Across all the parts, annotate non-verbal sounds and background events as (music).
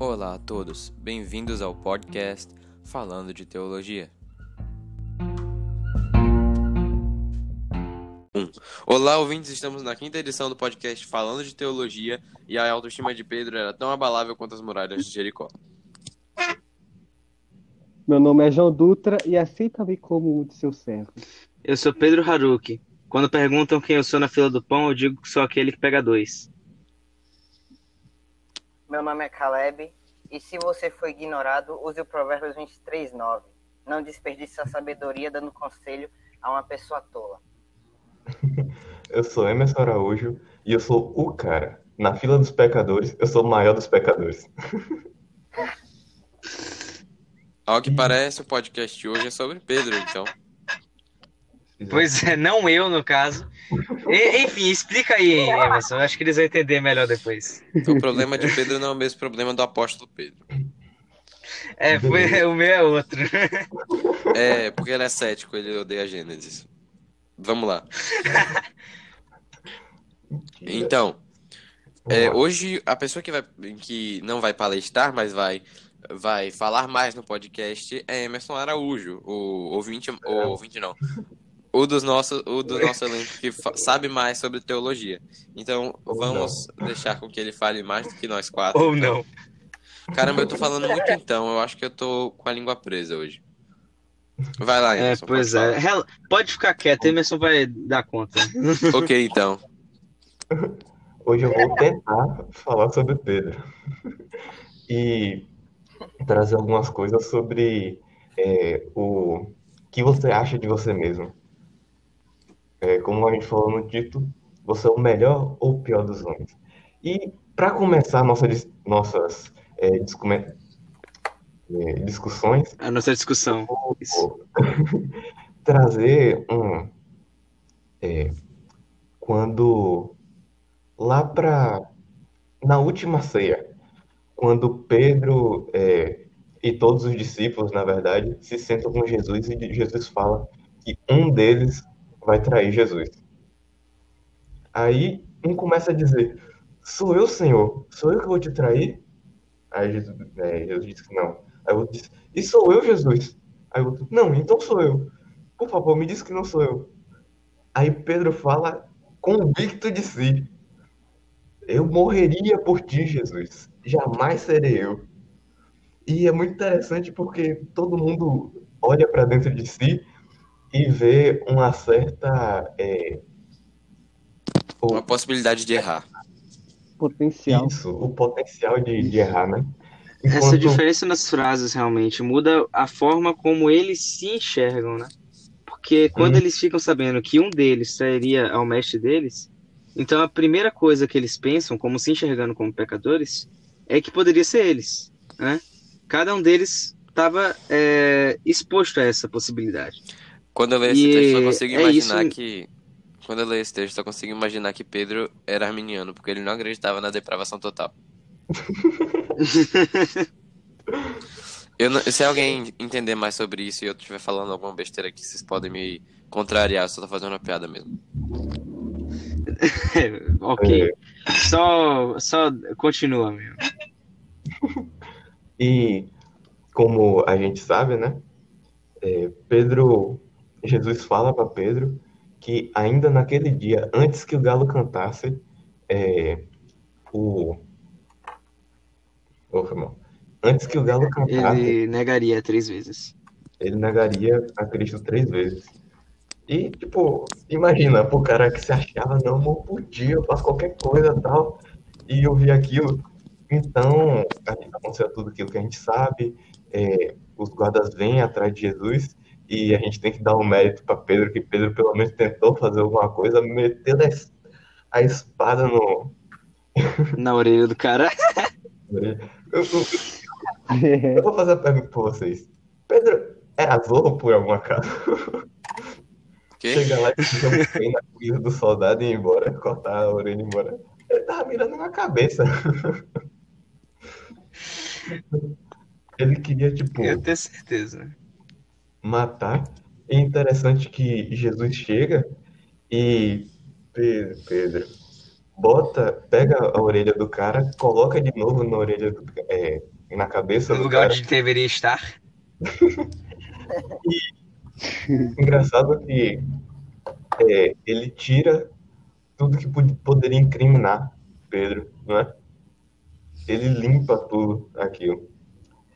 Olá a todos, bem-vindos ao podcast Falando de Teologia. Olá, ouvintes, estamos na quinta edição do podcast Falando de Teologia e a autoestima de Pedro era tão abalável quanto as muralhas de Jericó. Meu nome é João Dutra e aceita-me como um de seus servos. Eu sou Pedro Haruki. Quando perguntam quem eu sou na fila do pão, eu digo que sou aquele que pega dois. Meu nome é Caleb, e se você foi ignorado, use o Provérbios 23, 9. Não desperdice a sabedoria dando conselho a uma pessoa tola. (laughs) Eu sou Emerson Araújo e eu sou o cara. Na fila dos pecadores, eu sou o maior dos pecadores. (laughs) Ao que parece, o podcast de hoje é sobre Pedro, então. Pois é, não eu, no caso. E- enfim, explica aí, Emerson. Acho que eles vão entender melhor depois. O problema de Pedro não é o mesmo problema do apóstolo Pedro. É, foi, o meu é outro. É, porque ele é cético, ele odeia Gênesis. Vamos lá. Então, é, hoje a pessoa que, vai, que não vai palestrar, mas vai, vai falar mais no podcast é Emerson Araújo, o ouvinte, o ouvinte não, o dos nossos, o do nosso elenco que sabe mais sobre teologia. Então, Ou vamos deixar com que ele fale mais do que nós quatro. Ou não. Caramba, eu tô falando muito então, eu acho que eu tô com a língua presa hoje. Vai lá, É, Emerson. pois pode é. Rel- Pode ficar quieto, Emerson vai dar conta. falar. (laughs) (laughs) Ok, então. Hoje eu vou tentar falar sobre Pedro e trazer algumas coisas sobre é, o que você acha de você mesmo. É, como a gente falou no título, você é o melhor ou o pior dos homens. E para começar nossa, nossas é, é, discussões, A nossa discussão. Isso. vou (laughs) trazer um é, quando lá para na última ceia, quando Pedro é, e todos os discípulos, na verdade, se sentam com Jesus e Jesus fala que um deles vai trair Jesus. Aí um começa a dizer: Sou eu, Senhor? Sou eu que vou te trair? Aí Jesus, é, Jesus disse que não. Aí outro disse: E sou eu, Jesus? Aí outro: Não, então sou eu. Por favor, me diz que não sou eu. Aí Pedro fala convicto de si: Eu morreria por ti, Jesus. Jamais serei eu. E é muito interessante porque todo mundo olha para dentro de si e vê uma certa. é, o- Uma possibilidade de errar. Potencial. isso, o potencial de, de errar, né? Essa Enquanto- diferença nas frases realmente muda a forma como eles se enxergam, né? Porque quando Hum. eles ficam sabendo que um deles trairia ao mestre deles, então a primeira coisa que eles pensam, como se enxergando como pecadores, é que poderia ser eles, né? Cada um deles estava exposto a essa possibilidade. Quando eu leio esse E texto, eu consigo é imaginar isso- que. Quando eu leio esse texto, eu consigo imaginar que Pedro era arminiano, porque ele não acreditava na depravação total. (laughs) Eu não- se alguém entender mais sobre isso e eu estiver falando alguma besteira aqui, vocês podem me contrariar, eu só tô fazendo uma piada mesmo. (laughs) ok. Só, só continua, meu. (laughs) E como a gente sabe, né? é, Pedro, Jesus fala para Pedro que ainda naquele dia, antes que o galo cantasse, é, o foi mal. antes que o galo cantasse, Ele negaria três vezes. ele negaria a Cristo três vezes. E, tipo, imagina, pro cara que se achava, não, amor, por dia, eu faço qualquer coisa tal, e eu vi aquilo. Então, aconteceu tudo aquilo que a gente sabe, é, os guardas vêm atrás de Jesus, e a gente tem que dar um mérito para Pedro, que Pedro pelo menos tentou fazer alguma coisa, meteu a es- a espada no. (laughs) Na orelha do cara. Eu, eu- eu vou fazer a pergunta para vocês. Pedro era zorro por algum acaso? Ok? Chega lá e fica um trem na coisa do soldado e ir embora, cortar a orelha e ir embora. Ele tava mirando na cabeça. (laughs) Ele queria, tipo, Eu tenho certeza. Matar. E é interessante que Jesus chega e Pedro, Pedro, bota, pega a orelha do cara, coloca de novo na orelha do, é, na cabeça No do lugar cara. onde deveria estar. (laughs) Engraçado que é, ele tira tudo que pod- poderia incriminar Pedro, não é? Ele limpa tudo aquilo.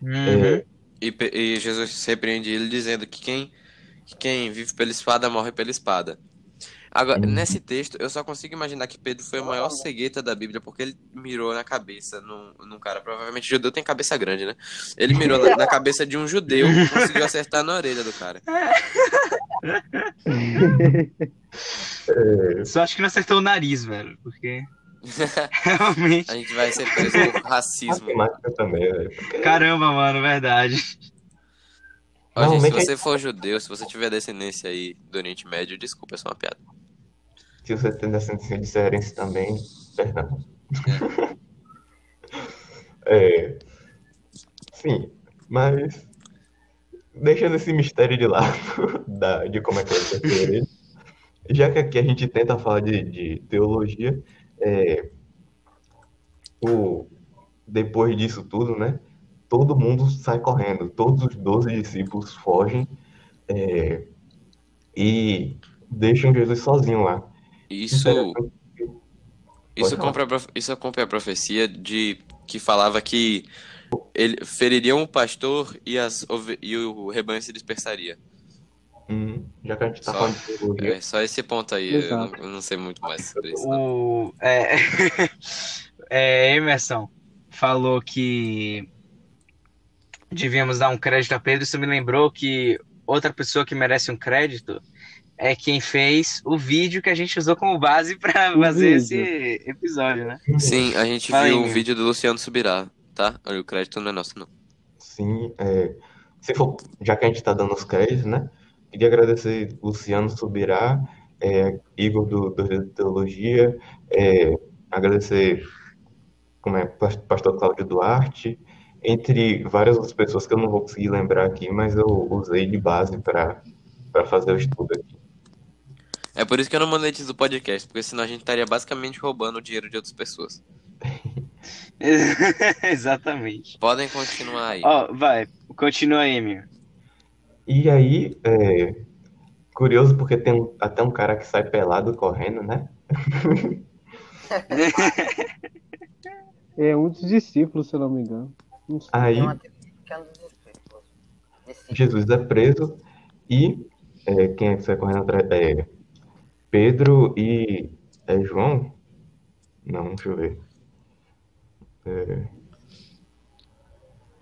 É, E, e Jesus repreende ele dizendo que quem, que quem vive pela espada morre pela espada. Agora, Uhum. nesse texto, eu só consigo imaginar que Pedro foi o maior cegueta da Bíblia, porque ele mirou na cabeça num, num cara. Provavelmente judeu tem cabeça grande, né? Ele mirou na, na cabeça de um judeu e (laughs) conseguiu acertar na orelha do cara. (laughs) Só acho que não acertou o nariz, velho. Porque realmente. (laughs) A gente vai ser preso por racismo. matemática também, velho. Caramba, mano, verdade. Ó, gente, se você for judeu, se você tiver descendência aí do Oriente Médio, desculpa, é só uma piada. Se você tem descendência de cearense também, perdão. É, sim, mas deixando esse mistério de lado (laughs) da, de como é que ser ele, já que aqui a gente tenta falar de, de teologia, é, o, depois disso tudo, né? Todo mundo sai correndo, todos os 12 discípulos fogem é, e deixam Jesus sozinho lá. Isso, isso, compra, isso a profecia de que falava que ele feririam o pastor e, as, e o rebanho se dispersaria. Hum, já que a gente tá Só- falando de teologia, É só esse ponto aí, eu não, eu não sei muito mais sobre isso. O é, (laughs) é, Emerson falou que devíamos dar um crédito a Pedro. Isso me lembrou que outra pessoa que merece um crédito é quem fez o vídeo que a gente usou como base para O fazer vídeo. esse episódio, né? Sim, a gente Fala aí, viu o meu. vídeo do Luciano Subirá, tá? O crédito não é nosso, não. Sim, é, se for, já que a gente está dando os créditos, né? Queria agradecer Luciano Subirá, é, Igor do, do Teologia, é, agradecer como é, pas- Pastor Cláudio Duarte, entre várias outras pessoas que eu não vou conseguir lembrar aqui, mas eu usei de base para para fazer o estudo aqui. É por isso que eu não monetizo o podcast, porque senão a gente estaria basicamente roubando o dinheiro de outras pessoas. (laughs) Exatamente. Podem continuar aí. Ó, vai, continua aí, meu. E aí, é, curioso porque tem um- até um cara que sai pelado correndo, né? É um dos discípulos, se eu não me engano. Não sei. Aí é um. Jesus é preso e é, quem é que sai correndo atrás? É, Pedro e é João? Não, deixa eu ver. É,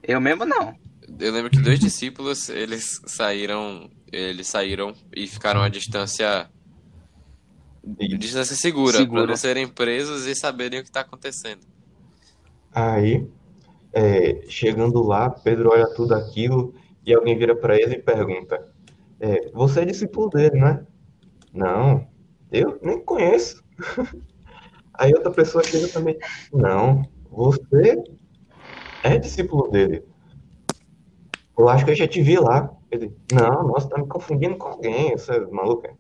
Eu mesmo não. Eu lembro que dois discípulos, eles saíram, eles saíram e ficaram à distância, distância segura, Segura. para não serem presos e saberem o que está acontecendo. aí, é, chegando lá, Pedro olha tudo aquilo e alguém vira para ele e pergunta: é, Você é discípulo dele, né? Não, eu nem conheço. (laughs) Aí outra pessoa chega também: Não, você é discípulo dele. Eu acho que eu já te vi lá. Ele, não, nossa, tá me confundindo com alguém, você é maluca.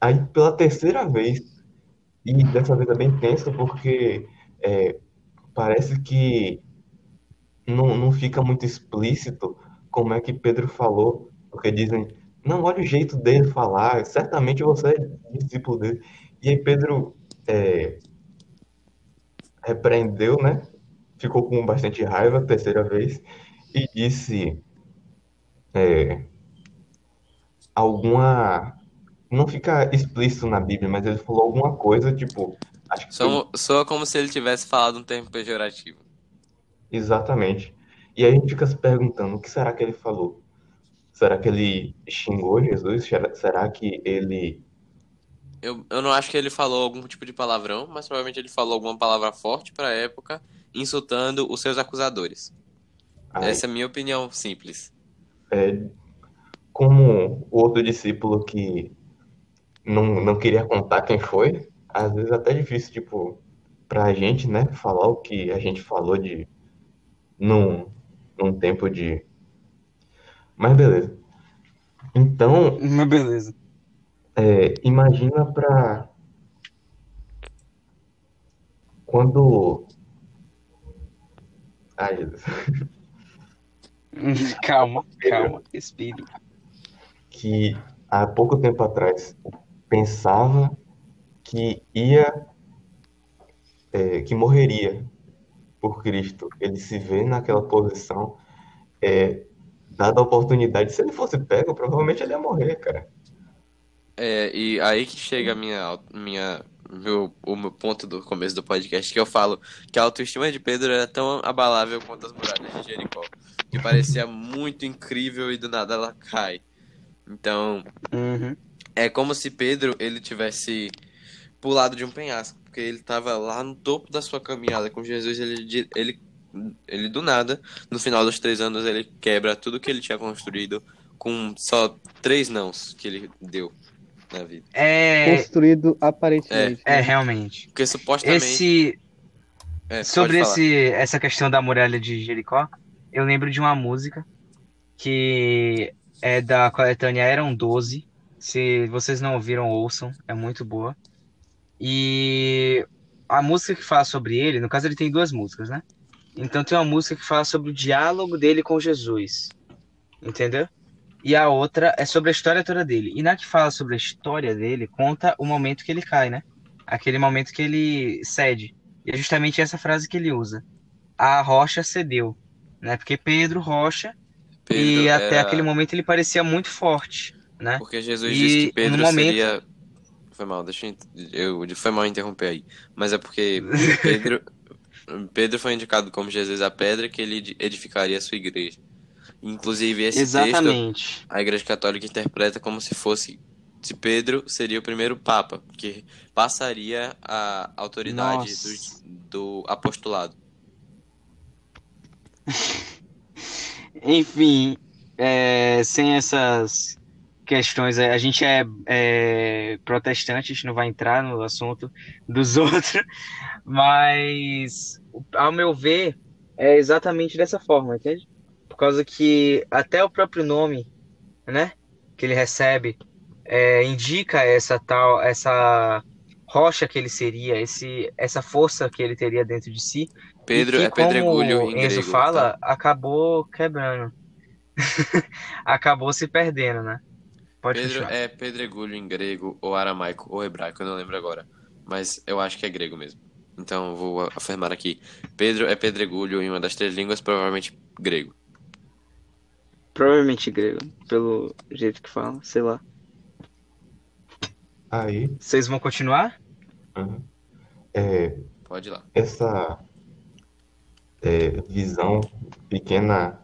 Aí pela terceira vez, e dessa vez é bem tenso porque é, parece que não, não fica muito explícito como é que Pedro falou, porque dizem, não, olha o jeito dele falar, certamente você é discípulo dele. E aí Pedro é, repreendeu, né? Ficou com bastante raiva a terceira vez e disse é, alguma. Não fica explícito na Bíblia, mas ele falou alguma coisa, tipo. Acho que foi- Soa, soa como se ele tivesse falado um termo pejorativo. Exatamente. E aí a gente fica se perguntando, o que será que ele falou? Será que ele xingou Jesus? Será, será que ele. Eu, eu não acho que ele falou algum tipo de palavrão, mas provavelmente ele falou alguma palavra forte para a época, insultando os seus acusadores. Ai, Essa é a minha opinião simples. é, como o outro discípulo que não, não queria contar quem foi, às vezes é até difícil, tipo, pra gente, né, falar o que a gente falou de num, num tempo de. Mas beleza. Então, Mas beleza. É, imagina para quando. Ai, Jesus. (laughs) (laughs) calma, calma, respire. que há pouco tempo atrás pensava que ia, é, que morreria por Cristo. Ele se vê naquela posição, é, dada a oportunidade. Se ele fosse pego, provavelmente ele ia morrer, cara. É, e aí que chega a minha, minha, meu, o meu ponto do começo do podcast, que eu falo que a autoestima de Pedro era tão abalável quanto as muralhas de Jericó. Que parecia muito incrível e do nada ela cai. Então, Uhum. é como se Pedro ele tivesse pulado de um penhasco, porque ele estava lá no topo da sua caminhada com Jesus, ele, ele, ele do nada, no final dos três anos, ele quebra tudo que ele tinha construído com só três nãos que ele deu na vida. É, Construído aparentemente. é né? realmente. Porque supostamente. Esse, é, sobre esse, essa questão da muralha de Jericó, eu lembro de uma música que é da coletânea Eram 12. Se vocês não ouviram, ouçam, é muito boa. E a música que fala sobre ele, no caso ele tem duas músicas, né? Então tem uma música que fala sobre o diálogo dele com Jesus, entendeu? E a outra é sobre a história toda dele. E na que fala sobre a história dele, conta o momento que ele cai, né? Aquele momento que ele cede. E é justamente essa frase que ele usa. A rocha cedeu, né? Porque Pedro rocha Pedro e até era- aquele momento ele parecia muito forte, né? Porque Jesus E disse que Pedro momento- seria. Foi mal, deixa eu. eu- Foi mal interromper aí. Mas é porque Pedro. (laughs) Pedro foi indicado como Jesus a pedra que ele edificaria a sua igreja. Inclusive, esse texto Exatamente. a Igreja Católica interpreta como se fosse. Se Pedro seria o primeiro Papa, que passaria a autoridade Nossa. do, do apostolado. (laughs) Enfim, é, sem essas questões, a gente é, é protestante, a gente não vai entrar no assunto dos (laughs) outros, mas ao meu ver é exatamente dessa forma, entende? Por causa que até o próprio nome, né, que ele recebe, é, indica essa tal, essa rocha que ele seria, esse, essa força que ele teria dentro de si. Pedro E que, é pedregulho como em Enzo grego. fala, tá? acabou quebrando. (laughs) acabou se perdendo, né? Pode Pedro é pedregulho em grego, ou aramaico, ou hebraico, eu não lembro agora. Mas eu acho que é grego mesmo. Então vou afirmar aqui. Pedro é pedregulho em uma das três línguas, provavelmente grego. Provavelmente grego, pelo jeito que fala, sei lá. Aí, Vocês vão continuar? uhum, é, Pode ir lá. essa é, visão, pequena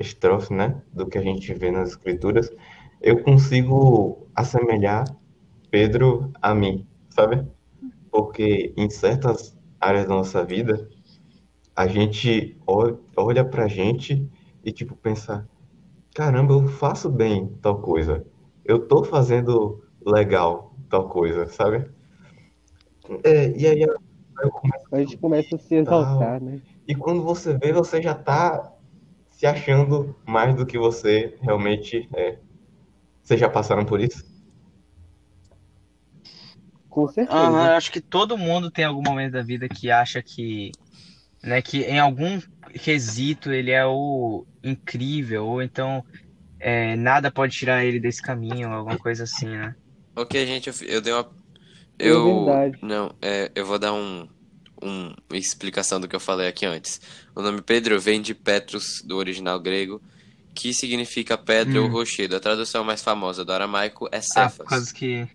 estrofe, né, do que a gente vê nas escrituras, eu consigo assemelhar Pedro a mim, sabe? Porque em certas áreas da nossa vida, a gente ol- olha pra gente e tipo pensa, caramba, eu faço bem tal coisa. Eu tô fazendo legal tal coisa, sabe? É, e aí eu começo A gente começa a se exaltar, né? e quando você vê, você já tá se achando mais do que você realmente é. Vocês já passaram por isso? Com certeza. Eu acho que todo mundo tem algum momento da vida que acha que, né, que em algum quesito ele é o incrível, ou então é, nada pode tirar ele desse caminho, alguma coisa assim, né? Ok, gente, eu, eu dei uma. É Eu. verdade. Não, é, eu vou dar um, um explicação do que eu falei aqui antes. O nome Pedro vem de Petrus, do original grego, que significa pedra ou Hum. rochedo. A tradução mais famosa do aramaico é Ah, Cefas. causa que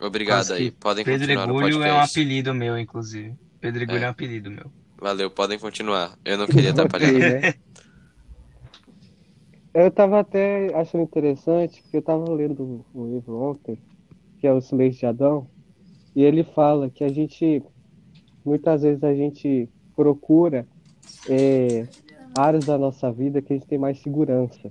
Obrigado aí. que Podem continuar no Pedregulho é um apelido meu, inclusive. Pedregulho é, É. um apelido meu. Valeu, podem continuar. Eu não queria atrapalhar. Ok, né? Eu tava até achando interessante, porque eu tava lendo um livro ontem, que é Os Leis de Adão, e ele fala que a gente, muitas vezes a gente procura é, áreas da nossa vida que a gente tem mais segurança.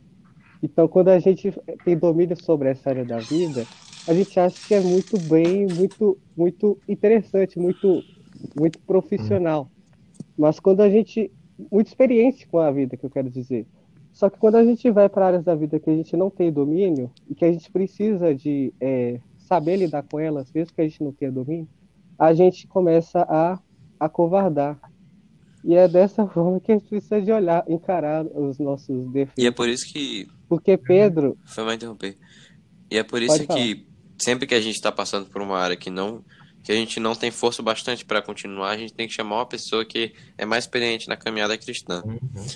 Então, quando a gente tem domínio sobre essa área da vida, a gente acha que é muito bem, muito, muito interessante, muito, muito profissional. Mas quando a gente, muito experiente com a vida, que eu quero dizer. Só que quando a gente vai para áreas da vida que a gente não tem domínio e que a gente precisa de é, saber lidar com elas, mesmo que a gente não tenha domínio, a gente começa a acovardar. E é dessa (laughs) forma que a gente precisa de olhar, encarar os nossos defeitos. E é por isso que. Porque Pedro. Foi mal interromper. E é por isso Pode falar. que sempre que a gente está passando por uma área que não. Que a gente não tem força bastante para continuar, a gente tem que chamar uma pessoa que é mais experiente na caminhada cristã. Uhum.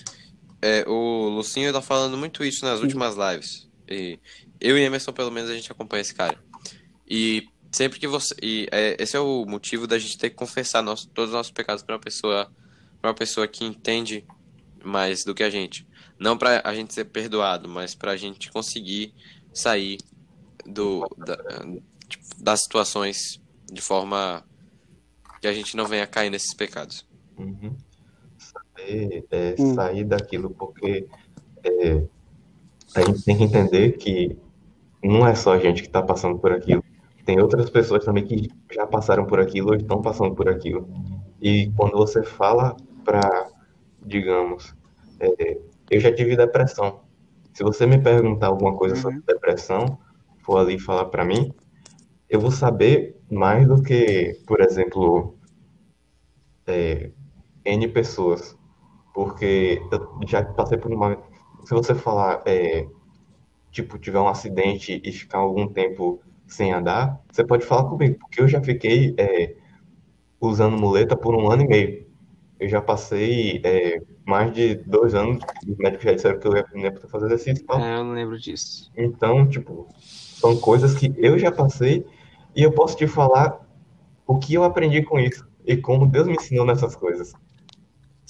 É, o Lucinho tá falando muito isso nas últimas lives. E eu e Emerson, pelo menos, a gente acompanha esse cara. E sempre que você. E é, esse é o motivo da gente ter que confessar nosso, todos os nossos pecados para uma pessoa para uma pessoa que entende mais do que a gente. Não para a gente ser perdoado, mas para a gente conseguir sair do, da, tipo, das situações de forma que a gente não venha cair nesses pecados. Uhum. Saber é, sair daquilo, porque é, a gente tem que entender que não é só a gente que está passando por aquilo. Tem outras pessoas também que já passaram por aquilo ou estão passando por aquilo. E quando você fala para, digamos, é, eu já tive depressão. Se você me perguntar alguma coisa Uhum. sobre depressão, for ali falar para mim, eu vou saber mais do que, por exemplo, é, N pessoas. Porque eu já passei por uma. Se você falar, é, tipo, tiver um acidente e ficar algum tempo sem andar, você pode falar comigo, porque eu já fiquei é, usando muleta por um ano e meio. Eu já passei é, mais de dois anos, os médicos já disseram que eu ia nem fazer exercício e tal. É, eu não lembro disso. Então, tipo, são coisas que eu já passei e eu posso te falar o que eu aprendi com isso e como Deus me ensinou nessas coisas.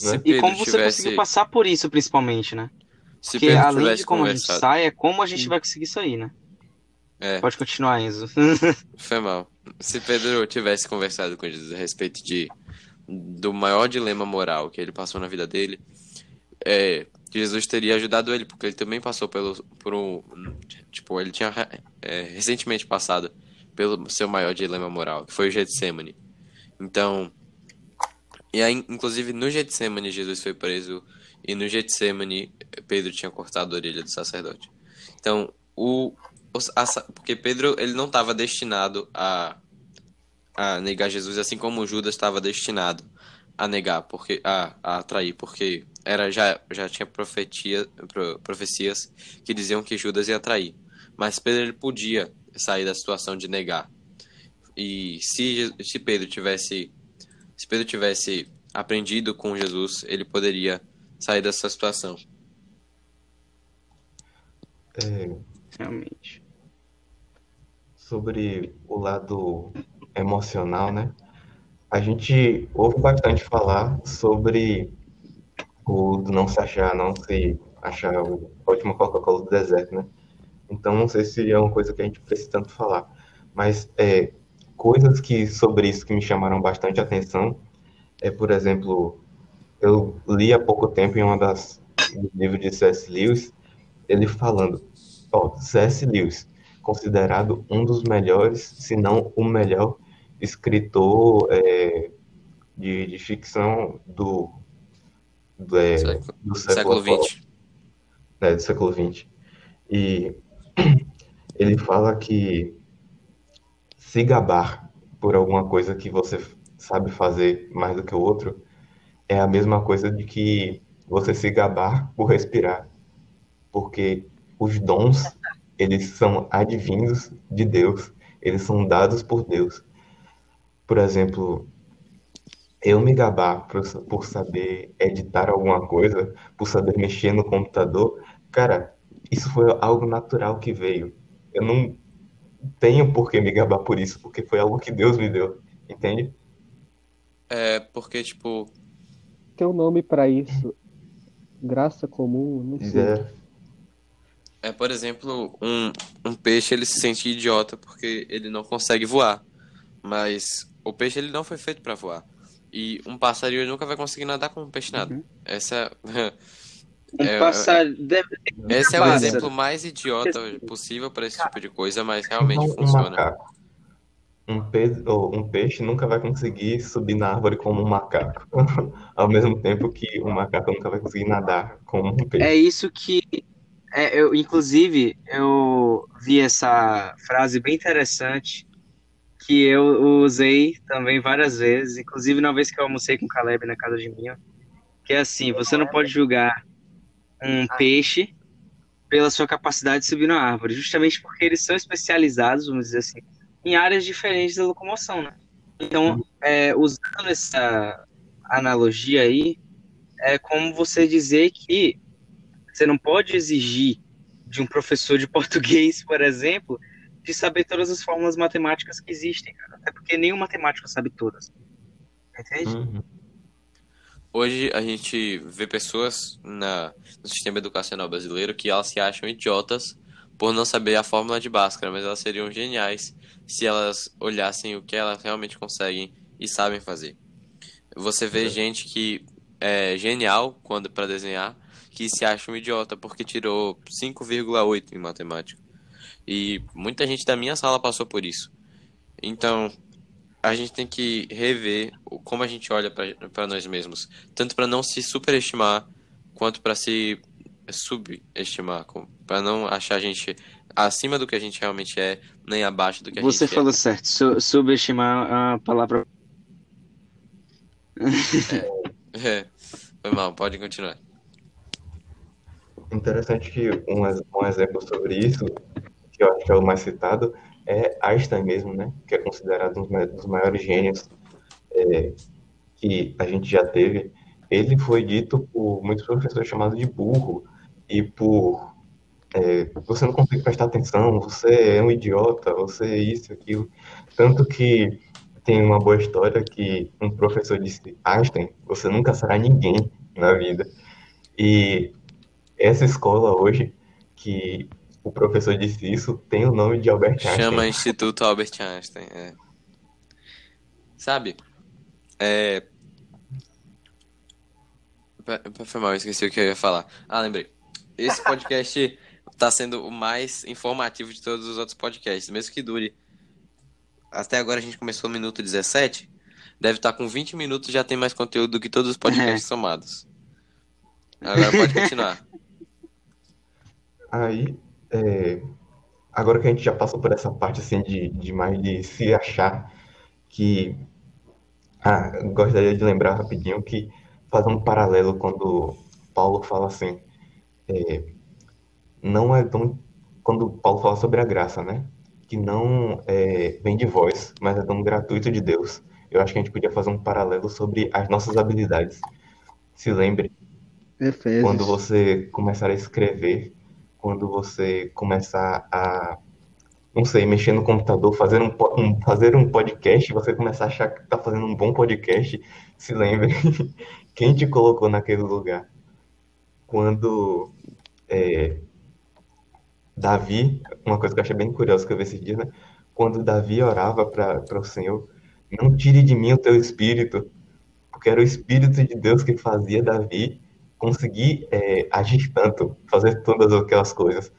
Né? E como você tivesse, conseguiu passar por isso, principalmente, né? se Porque Pedro além tivesse de como a gente sai, é como a gente vai conseguir sair, né? é, Pode continuar, Enzo. (laughs) foi mal. Se Pedro tivesse conversado com Jesus a respeito de do maior dilema moral que ele passou na vida dele, é, Jesus teria ajudado ele, porque ele também passou pelo, por um, tipo, ele tinha é, recentemente passado pelo seu maior dilema moral, que foi o Getsemane. Então, e aí, inclusive no Getsemane Jesus foi preso e no Getsemane Pedro tinha cortado a orelha do sacerdote. Então, o, a porque Pedro ele não estava destinado a a negar Jesus, assim como Judas estava destinado a negar, porque a, a atrair, porque era já já tinha profetia, pro- profecias que diziam que Judas ia trair. Mas Pedro ele podia sair da situação de negar. E se, se Pedro tivesse se Pedro tivesse aprendido com Jesus, ele poderia sair dessa situação. É, Realmente. sobre o lado emocional, né? A gente ouve bastante falar sobre o não se achar, não se achar o- a última Coca-Cola do deserto, né? Então não sei se é uma coisa que a gente precisa tanto falar, mas é, coisas que sobre isso que me chamaram bastante atenção é, por exemplo, eu li há pouco tempo em uma das um livros de C.S. Lewis, ele falando, ó, C.S. Lewis, considerado um dos melhores, se não o melhor escritor é, de, de ficção do, do, é, Século- do século XX. né, do século XX. E (clears throat) ele fala que se gabar por alguma coisa que você sabe fazer mais do que o outro é a mesma coisa de que você se gabar por respirar. Porque os dons, eles são advindos de Deus, eles são dados por Deus. Por exemplo, eu me gabar por, por saber editar alguma coisa, por saber mexer no computador, cara, isso foi algo natural que veio. Eu não tenho por que me gabar por isso, porque foi algo que Deus me deu, entende? É porque, tipo, Tem um nome pra isso. Graça comum, não sei. É, é, por exemplo, um, um peixe ele se sente idiota porque ele não consegue voar. Mas o peixe ele não foi feito para voar. E um passarinho nunca vai conseguir nadar como um peixe nada. Uhum. Essa Um É, passarinho. deve- esse é o Pássaro. exemplo mais idiota possível para esse tipo de coisa, mas realmente um funciona. macaco. Um, um peixe nunca vai conseguir subir na árvore como um macaco. (laughs) Ao mesmo tempo que um macaco nunca vai conseguir nadar como um peixe. É isso que. é, eu, inclusive, eu vi essa frase bem interessante que eu usei também várias vezes, inclusive na vez que eu almocei com o Caleb na casa de minha, que é assim, você não pode julgar um peixe pela sua capacidade de subir na árvore, justamente porque eles são especializados, vamos dizer assim, em áreas diferentes da locomoção, né? Então, é, usando essa analogia aí, é como você dizer que você não pode exigir de um professor de (laughs) português, por exemplo, de saber todas as fórmulas matemáticas que existem, cara. Até porque nenhum matemático sabe todas. Entende? Uhum. Hoje a gente vê pessoas na, no sistema educacional brasileiro que elas se acham idiotas por não saber a fórmula de Bhaskara, mas elas seriam geniais se elas olhassem o que elas realmente conseguem e sabem fazer. Você vê É. gente que é genial quando para desenhar, que se acha um idiota porque tirou 5,8 em matemática. E muita gente da minha sala passou por isso. Então, a gente tem que rever o- como a gente olha para nós mesmos, tanto para não se superestimar quanto para se subestimar, para não achar a gente acima do que a gente realmente é, nem abaixo do que a Você gente falou certo, su- subestimar a palavra. é. É, foi mal, pode continuar. Interessante que um, um exemplo sobre isso, que eu acho que é o mais citado, é Einstein mesmo, né? Que é considerado um dos ma- dos maiores gênios é, que a gente já teve. Ele foi dito por muitos professores chamado de burro e por é, você não consegue prestar atenção, você é um idiota, você é isso, aquilo. Tanto que tem uma boa história que um professor disse, Einstein, você nunca será ninguém na vida. E essa escola hoje, que o professor disse isso, tem o nome de Albert Einstein. Chama Instituto Albert Einstein. É. Sabe? É. Foi mal, eu esqueci o que eu ia falar. Ah, lembrei. Esse podcast (laughs) tá sendo o mais informativo de todos os outros podcasts, mesmo que dure. Até agora a gente começou no minuto 17. Deve estar com 20 minutos já tem mais conteúdo do que todos os podcasts (laughs) somados. Agora pode continuar. Aí, é, agora que a gente já passou por essa parte assim de, de mais de se achar que ah, gostaria de lembrar rapidinho que fazer um paralelo quando Paulo fala assim, é, não é dom, quando Paulo fala sobre a graça, né? Que não é, vem de vós, mas é dom gratuito de Deus. Eu acho que a gente podia fazer um paralelo sobre as nossas habilidades. Se lembre, quando você começar a escrever, quando você começar a, não sei, mexer no computador, fazer um, um- fazer um podcast, você começar a achar que está fazendo um bom podcast, se lembre (laughs) quem te colocou naquele lugar. Quando é, Davi, uma coisa que eu achei bem curiosa que eu vi esses dias, né? Quando Davi orava para o Senhor, não tire de mim o teu espírito, porque era o espírito de Deus que fazia Davi conseguir é, agir tanto, fazer todas aquelas coisas.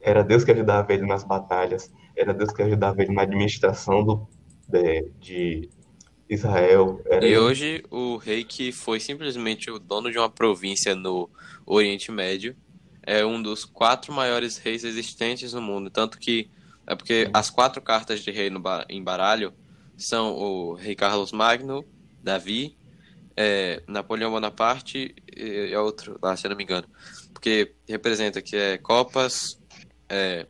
Era Deus que ajudava ele nas batalhas, era Deus que ajudava ele na administração do, de, de Israel. Era E hoje o rei que foi simplesmente o dono de uma província no Oriente Médio é um dos quatro maiores reis existentes no mundo. Tanto que é porque as quatro cartas de rei no em baralho são o rei Carlos Magno, Davi, é, Napoleão Bonaparte e, e outro lá, se eu não me engano. Porque representa que é copas. é,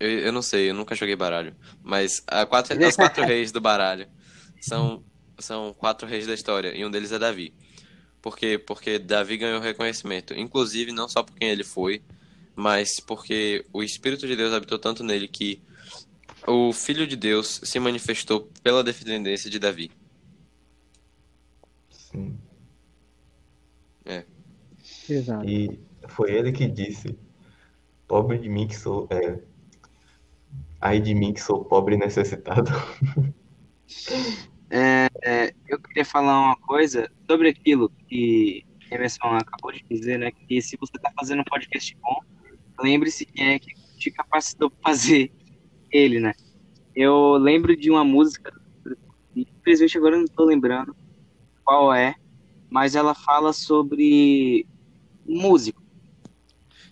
eu, eu não sei, eu nunca joguei baralho. Mas a quatro, (laughs) os quatro reis do baralho são, são quatro reis da história, e um deles é Davi. Por quê? Porque Davi ganhou reconhecimento, inclusive não só por quem ele foi, mas porque o Espírito de Deus habitou tanto nele que o Filho de Deus se manifestou pela descendência de Davi. Sim. Exato. E foi ele que disse: Pobre de mim que sou. É, ai de mim que sou pobre e necessitado. (laughs) É, é, eu queria falar uma coisa sobre aquilo que Emerson acabou de dizer, né? Que se você está fazendo um podcast bom, lembre-se quem é que te capacitou para fazer ele, né? Eu lembro de uma música, infelizmente agora eu não estou lembrando qual é, mas ela fala sobre músico.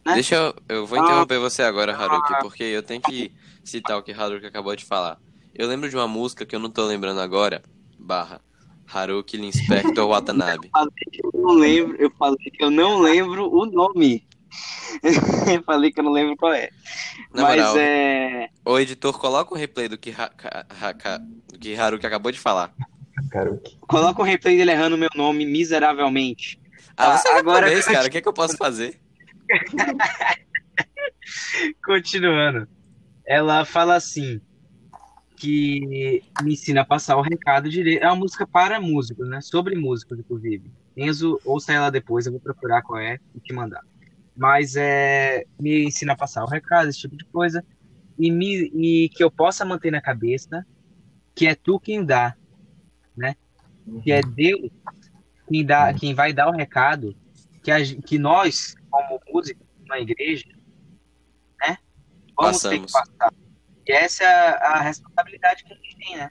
Né? Deixa eu. Eu vou Ah. interromper você agora, Haruki, porque eu tenho que citar o que Haruki acabou de falar. Eu lembro de uma música que eu não tô lembrando agora. Barra. Haruki Inspector Watanabe. (laughs) Eu não lembro, eu falei que eu não lembro o nome. (laughs) eu falei que eu não lembro qual é. Na Mas moral, é. o editor coloca o replay do que, Ha- Ha- Ka- do que Haruki acabou de falar. Cara, o que- Coloca o replay dele errando meu nome miseravelmente. Ah, Tá, você é agora- japonês, cara. O que, é que eu posso fazer? (laughs) Continuando. Ela fala assim: que me ensina a passar o recado direito. É uma música para músicos, né? Sobre músicos, inclusive. Enzo, ouça ela depois, eu vou procurar qual é e te mandar. Mas é, me ensina a passar o recado, esse tipo de coisa. E, me, e que eu possa manter na cabeça que é tu quem dá, né? Que é Deus quem, dá, quem vai dar o recado que, a, que nós, como músicos na igreja, né? Vamos ter que Passamos. passar. E essa é a, a responsabilidade que a gente tem, né?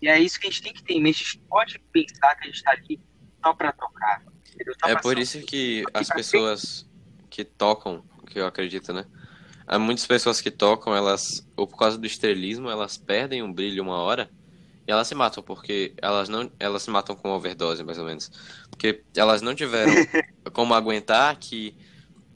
E é isso que a gente tem que ter em mente. A gente pode pensar que a gente está ali só para tocar. Só É pra por isso que Aqui as pessoas que tocam, que eu acredito, né? Há muitas pessoas que tocam, elas, ou por causa do estrelismo, elas perdem um brilho uma hora e elas se matam, porque elas não, elas se matam com overdose, mais ou menos. Porque elas não tiveram (laughs) como aguentar que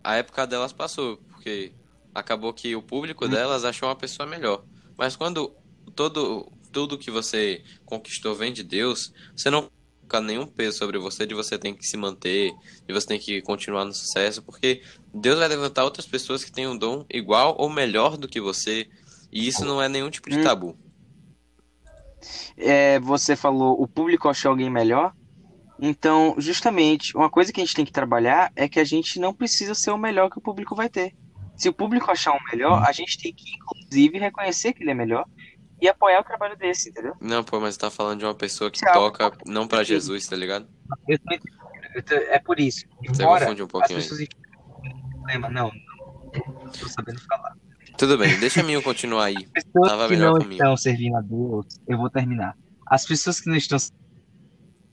a época delas passou, porque acabou que o público delas achou uma pessoa melhor. Mas quando todo tudo que você conquistou vem de Deus, você não coloca nenhum peso sobre você de você tem que se manter, de você tem que continuar no sucesso, porque Deus vai levantar outras pessoas que têm um dom igual ou melhor do que você, e isso não é nenhum tipo de Hum. tabu. É, você falou o público achou alguém melhor. Então, justamente, uma coisa que a gente tem que trabalhar é que a gente não precisa ser o melhor que o público vai ter. Se o público achar um melhor, a gente tem que, inclusive, reconhecer que ele é melhor e apoiar o trabalho desse, entendeu? Não, pô, mas tá falando de uma pessoa que é algo toca não pra Jesus, tá ligado? Eu tô entendendo. Eu tô- É por isso. Você Embora confunde um as pouquinho aí. pessoas enxergam um problema, não, não tô sabendo falar. Tudo bem, deixa a minha continuar aí. As pessoas Tava que não comigo. estão servindo a Deus, eu vou terminar. As pessoas que não estão,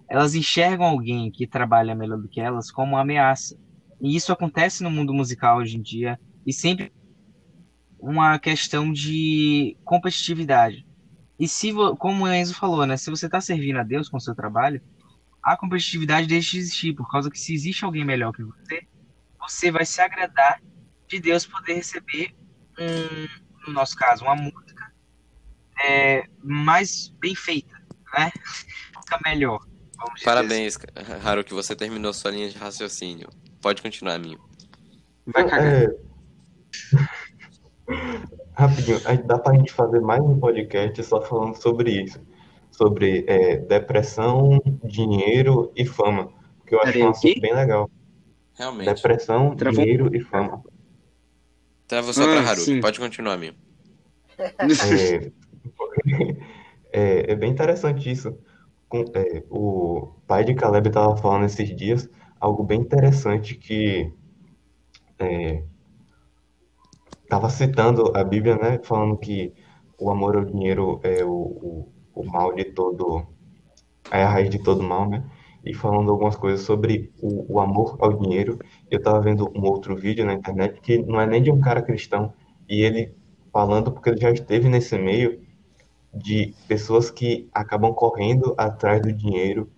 elas enxergam alguém que trabalha melhor do que elas como uma ameaça. E isso acontece no mundo musical hoje em dia e sempre uma questão de competitividade. E se, como o Enzo falou, né, se você está servindo a Deus com o seu trabalho, a competitividade deixa de existir, por causa que se existe alguém melhor que você, você vai se agradar de Deus poder receber um, no nosso caso, uma música é, mais bem feita, né? (laughs) Música melhor. Vamos dizer Parabéns, Haruki, você terminou sua linha de raciocínio. Pode continuar, minha. assim. Vai cagar. É... (laughs) Rapidinho, dá pra gente fazer mais um podcast só falando sobre isso. Sobre é, depressão, dinheiro e fama. Que eu acho um assunto bem legal. Realmente. Depressão, Travou. dinheiro e fama. Travou só pra Ah, Haruki. sim. Pode continuar, minha. É, (laughs) é, é bem interessante isso. Com- é, o pai de Caleb estava falando esses dias algo bem interessante que estava citando a Bíblia, né? Falando que o amor ao dinheiro é o, o, o mal de todo, é a raiz de todo mal, né? E falando algumas coisas sobre o, o amor ao dinheiro. Eu estava vendo um outro vídeo na internet que não é nem de um cara cristão, e ele falando porque ele já esteve nesse meio de pessoas que acabam correndo atrás do dinheiro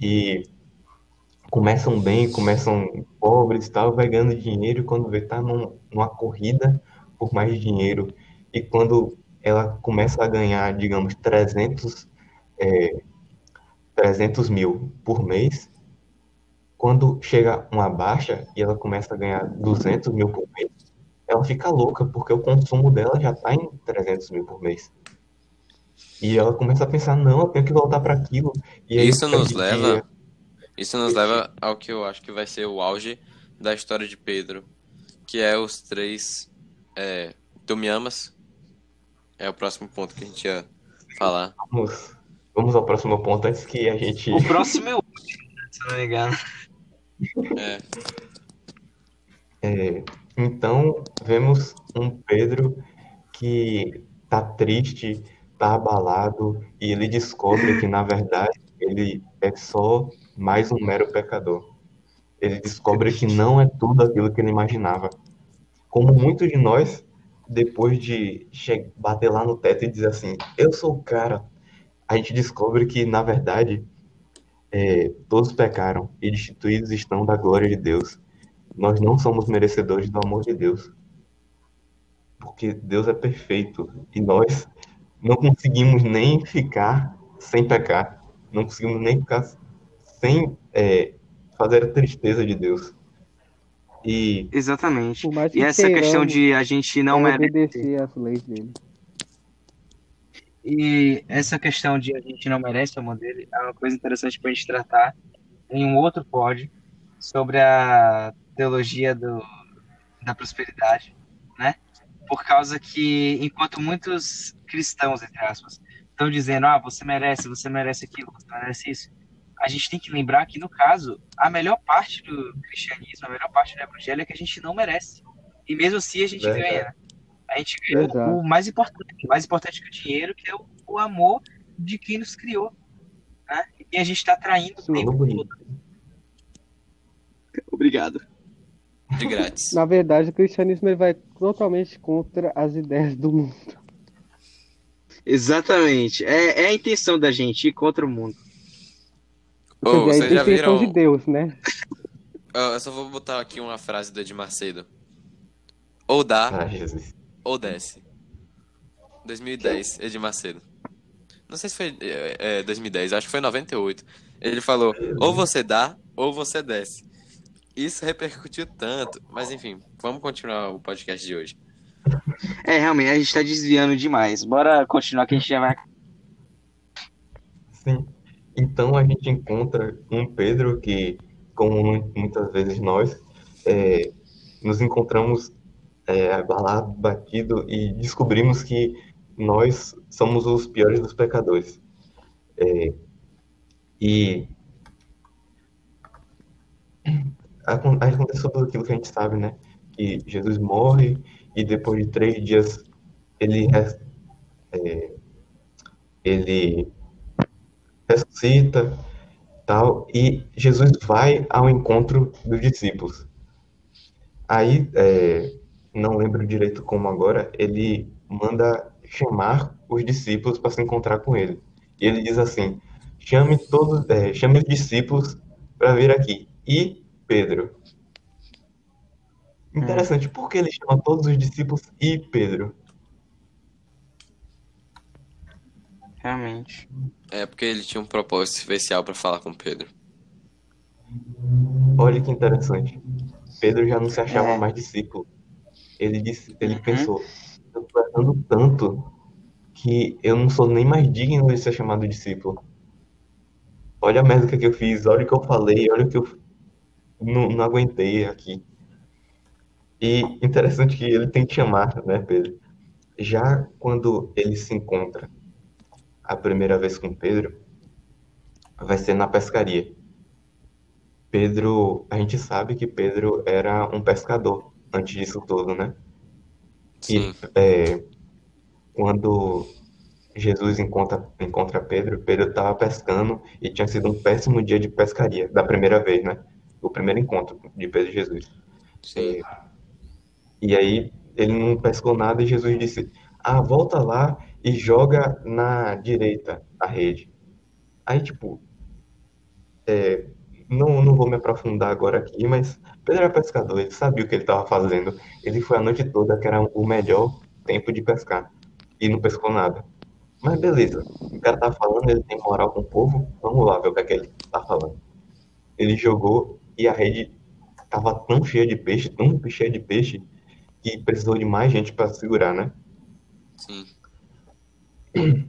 e começam bem, começam pobres tal, vai ganhando dinheiro e quando vê tá num- numa corrida por mais dinheiro e quando ela começa a ganhar, digamos, 300, é, 300 mil por mês, quando chega uma baixa e ela começa a ganhar 200 mil por mês, ela fica louca porque o consumo dela já está em 300 mil por mês. E ela começa a pensar, não, eu tenho que voltar para aquilo. E Isso nos leva-. Isso nos leva ao que eu acho que vai ser o auge da história de Pedro, que é os três. É, tu me amas? É o próximo ponto que a gente ia falar. Vamos, vamos ao próximo ponto antes que a gente. O próximo é o último, se não me engano. É, É, então, vemos um Pedro que tá triste, tá abalado, e ele descobre que, na verdade, ele é só mais um mero pecador. Ele descobre que não é tudo aquilo que ele imaginava. Como muitos de nós depois de bater lá no teto e dizer assim, eu sou o cara, a gente descobre que, na verdade, é, todos pecaram e destituídos estão da glória de Deus. Nós não somos merecedores do amor de Deus. Porque Deus é perfeito e nós não conseguimos nem ficar sem pecar. Não conseguimos nem ficar sem é, fazer a tristeza de Deus. E Exatamente. E essa questão de a gente não é merece. obedecer às leis dele. E essa questão de a gente não merece o amor dele é uma coisa interessante para a gente tratar em um outro pod sobre a teologia do, da prosperidade, né? Por causa que, enquanto muitos cristãos, entre aspas, estão dizendo, ah, você merece, você merece aquilo, você merece isso, a gente tem que lembrar que, no caso, a melhor parte do cristianismo, a melhor parte do evangelho é que a gente não merece. E mesmo assim a gente Verdade. ganha, né? A gente Verdade. o mais importante, mais importante que o dinheiro, que é o, o amor de quem nos criou. Né? E a gente está traindo o Sim. tempo todo. Obrigado. De grátis. Na verdade, o cristianismo ele vai totalmente contra as ideias do mundo. Exatamente. É, é a intenção da gente ir contra o mundo. Quer dizer, vocês a já intenção viram- de Deus, né? Eu só vou botar aqui uma frase do Edir Macedo. Ou dá, ah. Ou desce. 2010, Edir Macedo. Não sei se foi é, é, 2010, acho que foi 98. Ele falou: ou você dá, ou você desce. Isso repercutiu tanto. Mas enfim, vamos continuar o podcast de hoje. É, realmente, a gente tá desviando demais. Bora continuar que a gente já vai. Sim. Então a gente encontra um Pedro que, como mu- muitas vezes nós, é, nos encontramos é, abalado, batido e descobrimos que nós somos os piores dos pecadores. É, e acon- aconteceu tudo aquilo que a gente sabe, né? Que Jesus morre e depois de três dias ele, é, ele ressuscita, tal, e Jesus vai ao encontro dos discípulos. Aí, é, não lembro direito como agora, ele manda chamar os discípulos para se encontrar com ele. E ele diz assim: chame todos, é, chame os discípulos para vir aqui. E Pedro. Interessante, por que ele chama todos os discípulos e Pedro? Realmente. É porque ele tinha um propósito especial pra falar com Pedro. Olha que interessante. Pedro já não se achava É. mais discípulo. Ele disse, ele Uhum. pensou, eu tô errando tanto que eu não sou nem mais digno de ser chamado discípulo. Olha a merda que eu fiz, olha o que eu falei, olha o que eu não, não aguentei aqui. E interessante que ele tem que chamar, né, Pedro? Já quando ele se encontra a primeira vez com Pedro, vai ser na pescaria. Pedro, a gente sabe que Pedro era um pescador antes disso tudo, né? Sim. É, quando Jesus encontra, encontra Pedro, Pedro estava pescando e tinha sido um péssimo dia de pescaria, da primeira vez, né? O primeiro encontro de Pedro e Jesus. Sim. E aí ele não pescou nada e Jesus disse: Ah, volta lá e joga na direita a rede. Aí, tipo, é, não, não vou me aprofundar agora aqui, mas Pedro era pescador, ele sabia o que ele estava fazendo. Ele foi a noite toda, que era o melhor tempo de pescar, e não pescou nada. Mas beleza, o cara tá falando, ele tem moral com o povo, vamos lá ver o que é que ele tá falando. Ele jogou e a rede tava tão cheia de peixe, tão cheia de peixe, que precisou de mais gente para segurar, né? Sim. Uhum.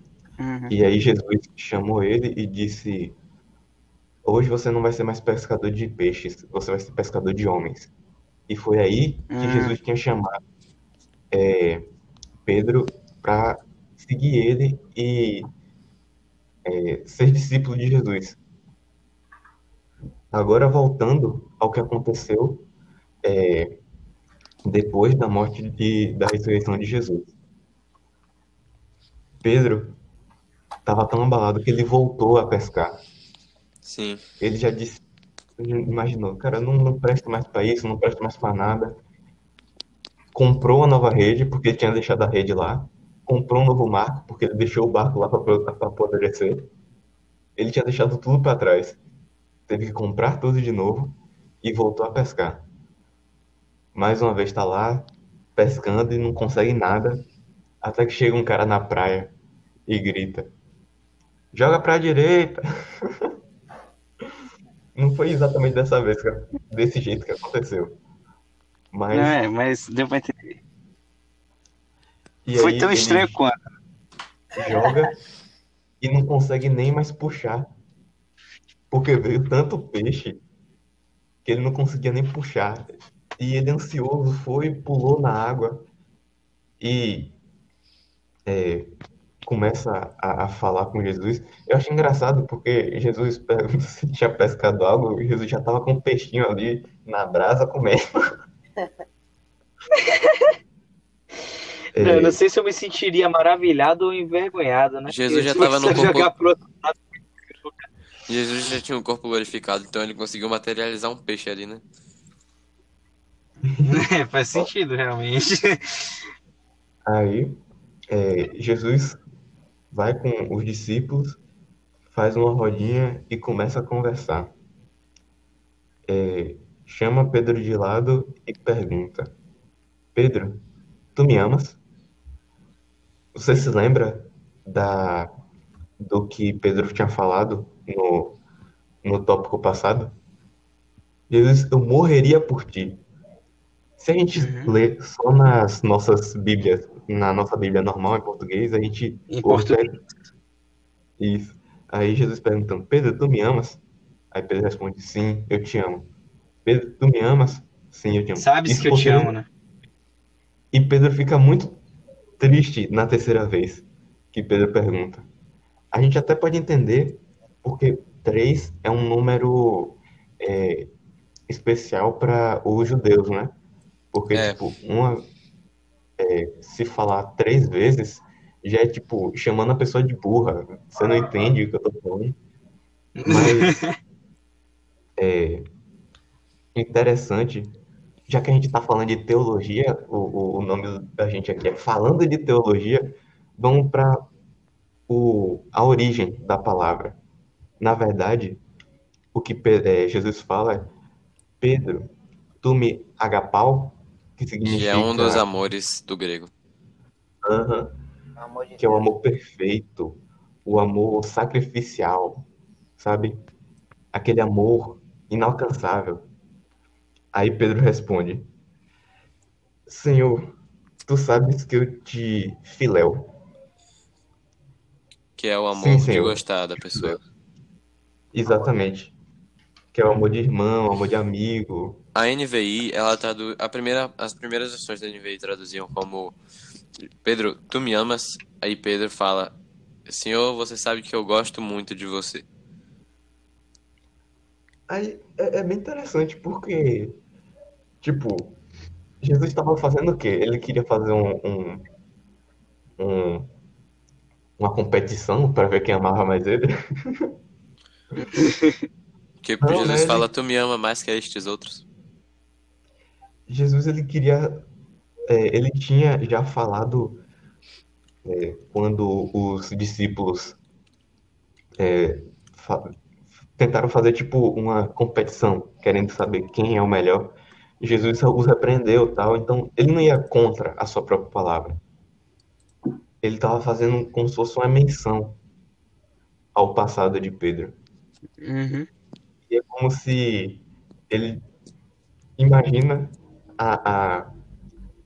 E aí Jesus chamou ele e disse: Hoje você não vai ser mais pescador de peixes, você vai ser pescador de homens. E foi aí que Hum. Jesus tinha chamado é, Pedro para seguir ele e é, ser discípulo de Jesus. Agora voltando ao que aconteceu é, depois da morte de, da ressurreição de Jesus. Pedro estava tão abalado que ele voltou a pescar. Sim. Ele já disse, imaginou, cara, não, não presto mais para isso, não presto mais para nada. comprou uma nova rede, porque tinha deixado a rede lá, comprou um novo barco, porque ele deixou o barco lá para apodrecer. Ele tinha deixado tudo para trás. Teve que comprar tudo de novo e voltou a pescar. Mais uma vez está lá, pescando e não consegue nada, até que chega um cara na praia e grita: Joga pra direita! (laughs) Não foi exatamente dessa vez, cara. Desse jeito que aconteceu. Mas. É, mas deu pra entender. e Foi tão estranho quanto. Joga e não consegue nem mais puxar. Porque veio tanto peixe que ele não conseguia nem puxar. E ele, ansioso, foi, pulou na água e é, começa a, a falar com Jesus. Eu acho engraçado porque Jesus (laughs) pergunta se tinha pescado algo e Jesus já estava com um peixinho ali na brasa comendo. É, Eu não sei se eu me sentiria maravilhado ou envergonhado, né? Jesus já tava se no eu corpo- jogar pro outro lado, Jesus já tinha um corpo glorificado, então ele conseguiu materializar um peixe ali, né? (laughs) É, faz sentido, realmente. Aí, é, Jesus vai com os discípulos, faz uma rodinha e começa a conversar. É, chama Pedro de lado e pergunta: Pedro, tu me amas? Você se lembra da, do que Pedro tinha falado no, no tópico passado? Jesus, eu morreria por ti. Se a gente Uhum. ler só nas nossas Bíblias, na nossa Bíblia normal em português, a gente Em português. isso. Aí Jesus perguntando, Pedro, tu me amas? Aí Pedro responde, sim, eu te amo. Pedro, tu me amas? Sim, eu te amo. Sabes Isso que eu te amo, né? E Pedro fica muito triste na terceira vez que Pedro pergunta. A gente até pode entender, porque três é um número é, especial para os judeus, né? Porque, É. tipo, uma, é, se falar três vezes, já é, tipo, chamando a pessoa de burra. Você não entende o que eu tô falando. Mas (laughs) é interessante, já que a gente está falando de teologia, o, o, nome da gente aqui é Falando de Teologia, vamos para a origem da palavra. Na verdade, o que Pe- é, Jesus fala é Pedro, tu me agapau, que significa Que é um dos amores do grego. Amor de que é o amor perfeito, o amor sacrificial, sabe? Aquele amor inalcançável. Aí Pedro responde: Senhor, tu sabes que eu te filéu. Que é o amor Sim, de gostar da pessoa. Exatamente. Que é o amor de irmão, amor de amigo. A NVI, ela traduz. A primeira, as primeiras versões da NVI traduziam como Pedro, tu me amas? Aí Pedro fala: Senhor, você sabe que eu gosto muito de você. Aí é, é bem interessante porque, tipo, Jesus estava fazendo o quê? Ele queria fazer um, um- um- uma competição para ver quem amava mais ele. (laughs) Que Não, Jesus né, ele- fala: Tu me ama mais que estes outros. Jesus ele queria, é, ele tinha já falado é, quando os discípulos é, fa- tentaram fazer tipo uma competição, querendo saber quem é o melhor. Jesus os repreendeu, tal. Então ele não ia contra a sua própria palavra. Ele estava fazendo como se fosse uma menção ao passado de Pedro. Uhum. E é como se ele imagina a, a,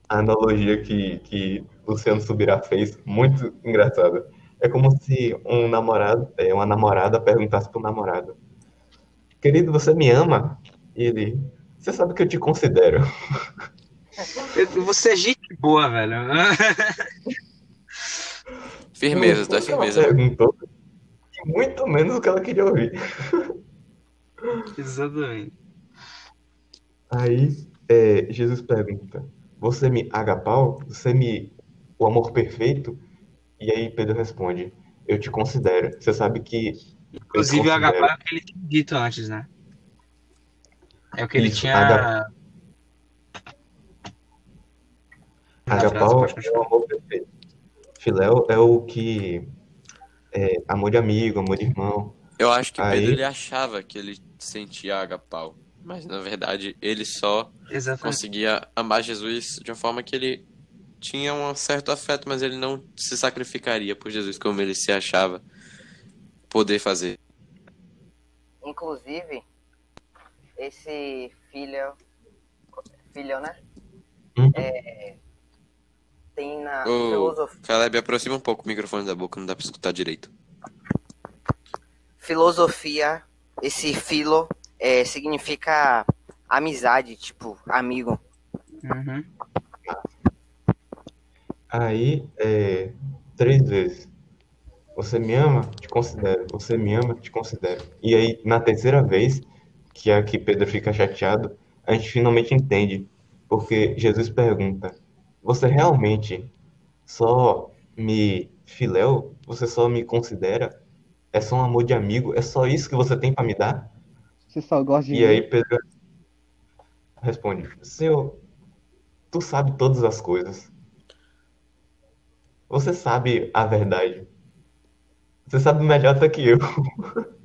a analogia que, que Luciano Subirá fez, muito engraçada. É como se um namorado, é, uma namorada perguntasse para o namorado: Querido, você me ama? E ele: Você sabe que eu te considero. (laughs) Você é gente boa, velho. Firmeza, dá firmeza. perguntou, e muito menos o que ela queria ouvir. Exatamente. Aí é, Jesus pergunta: Você me agapau? Você me. O amor perfeito? E aí Pedro responde: Eu te considero. Você sabe que. Inclusive, o agapau é o que ele tinha dito antes, né? É o que ele Isso, tinha. aga- frase, Agapau é o amor perfeito. Filéu é o que é amor de amigo, amor de irmão. Eu acho que Aí- Pedro ele achava que ele sentia agapau, mas na verdade ele só Exatamente. conseguia amar Jesus de uma forma que ele tinha um certo afeto, mas ele não se sacrificaria por Jesus como ele se achava poder fazer. Inclusive, esse filho. Filho, né? Uhum. É, tem na Ô, filosofia. Caleb, aproxima um pouco o microfone da boca, não dá pra escutar direito. filosofia, esse filo é, significa amizade, tipo, amigo. Uhum. Aí, é, três vezes. Você me ama? Te considero. Você me ama? Te considero. E aí, na terceira vez, que é a que Pedro fica chateado, a gente finalmente entende. Porque Jesus pergunta: Você realmente só me filéu? Você só me considera? É só um amor de amigo? É só isso que você tem pra me dar? Você só gosta de E mim? aí Pedro responde: Senhor, tu sabe todas as coisas. Você sabe a verdade. Você sabe melhor até que eu. (laughs)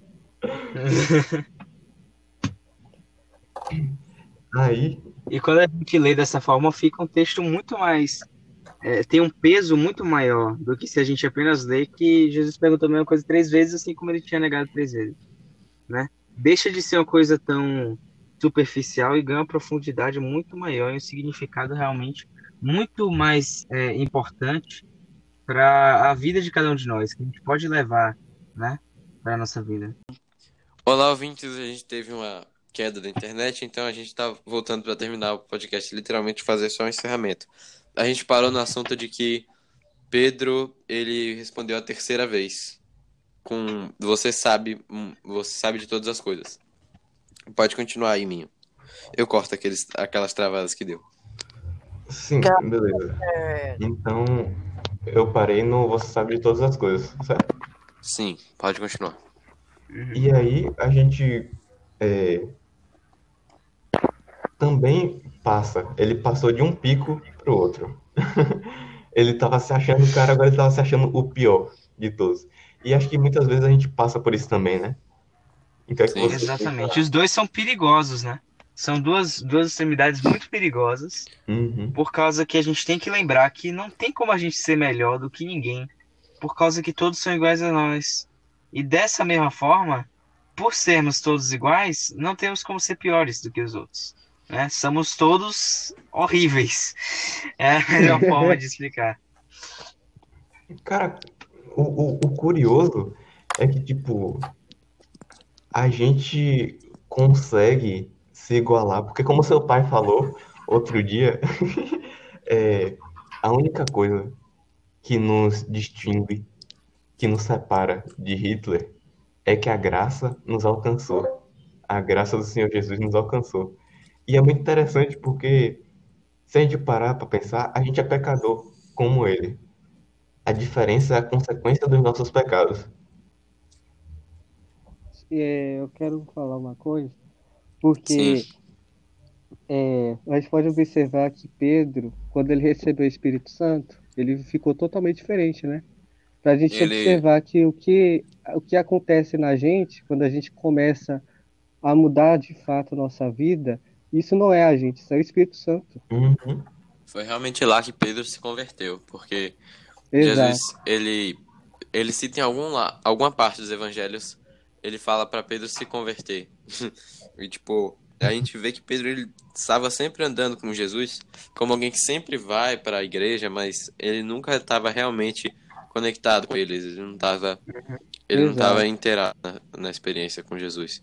Aí, E quando a gente lê dessa forma, fica um texto muito mais. É, tem um peso muito maior do que se a gente apenas lê que Jesus perguntou a mesma coisa três vezes, assim como ele tinha negado três vezes. Né? Deixa de ser uma coisa tão superficial e ganha uma profundidade muito maior e um significado realmente muito mais é, importante para a vida de cada um de nós, que a gente pode levar né, para a nossa vida. Olá, ouvintes, a gente teve uma queda da internet, então a gente tá voltando para terminar o podcast, literalmente fazer só um encerramento. A gente parou no assunto de que Pedro, ele respondeu a terceira vez com você sabe, hum, você sabe de todas as coisas. Pode continuar aí, Minho. Eu corto aqueles, aquelas travadas que deu. sim, beleza. É, Então, eu parei no Você sabe de todas as coisas, certo? Sim, pode continuar. E aí a gente é, também passa. Ele passou de um pico pro outro. (laughs) Ele tava se achando o cara, agora ele tava se achando o pior de todos. E acho que muitas vezes a gente passa por isso também, né? Então é Sim. Exatamente. Os dois são perigosos, né? São duas, duas extremidades muito perigosas. Uhum. Por causa que a gente tem que lembrar que não tem como a gente ser melhor do que ninguém, por causa que todos são iguais a nós. E dessa mesma forma, por sermos todos iguais, não temos como ser piores do que os outros. Né? Somos todos horríveis. É a melhor (laughs) forma de explicar. Cara, o, o, o curioso é que, tipo, a gente consegue se igualar, porque como seu pai falou outro dia, (laughs) é, a única coisa que nos distingue, que nos separa de Hitler, é que a graça nos alcançou. A graça do Senhor Jesus nos alcançou. E é muito interessante porque, se a gente parar para pensar, a gente é pecador como ele. A diferença é a consequência dos nossos pecados. É, eu quero falar uma coisa, porque é, a gente pode observar que Pedro, quando ele recebeu o Espírito Santo, ele ficou totalmente diferente, né? Pra gente Ele- observar que o que, o que acontece na gente, quando a gente começa a mudar de fato a nossa vida, isso não é a gente, isso é o Espírito Santo. Uhum. Foi realmente lá que Pedro se converteu, porque Exato. Jesus, ele, ele cita em algum lá, alguma parte dos evangelhos, ele fala para Pedro se converter. (laughs) e tipo, a gente vê que Pedro ele estava sempre andando com Jesus, como alguém que sempre vai para a igreja, mas ele nunca estava realmente conectado com eles, ele não estava ele não Exato. estava inteirado na, na experiência com Jesus.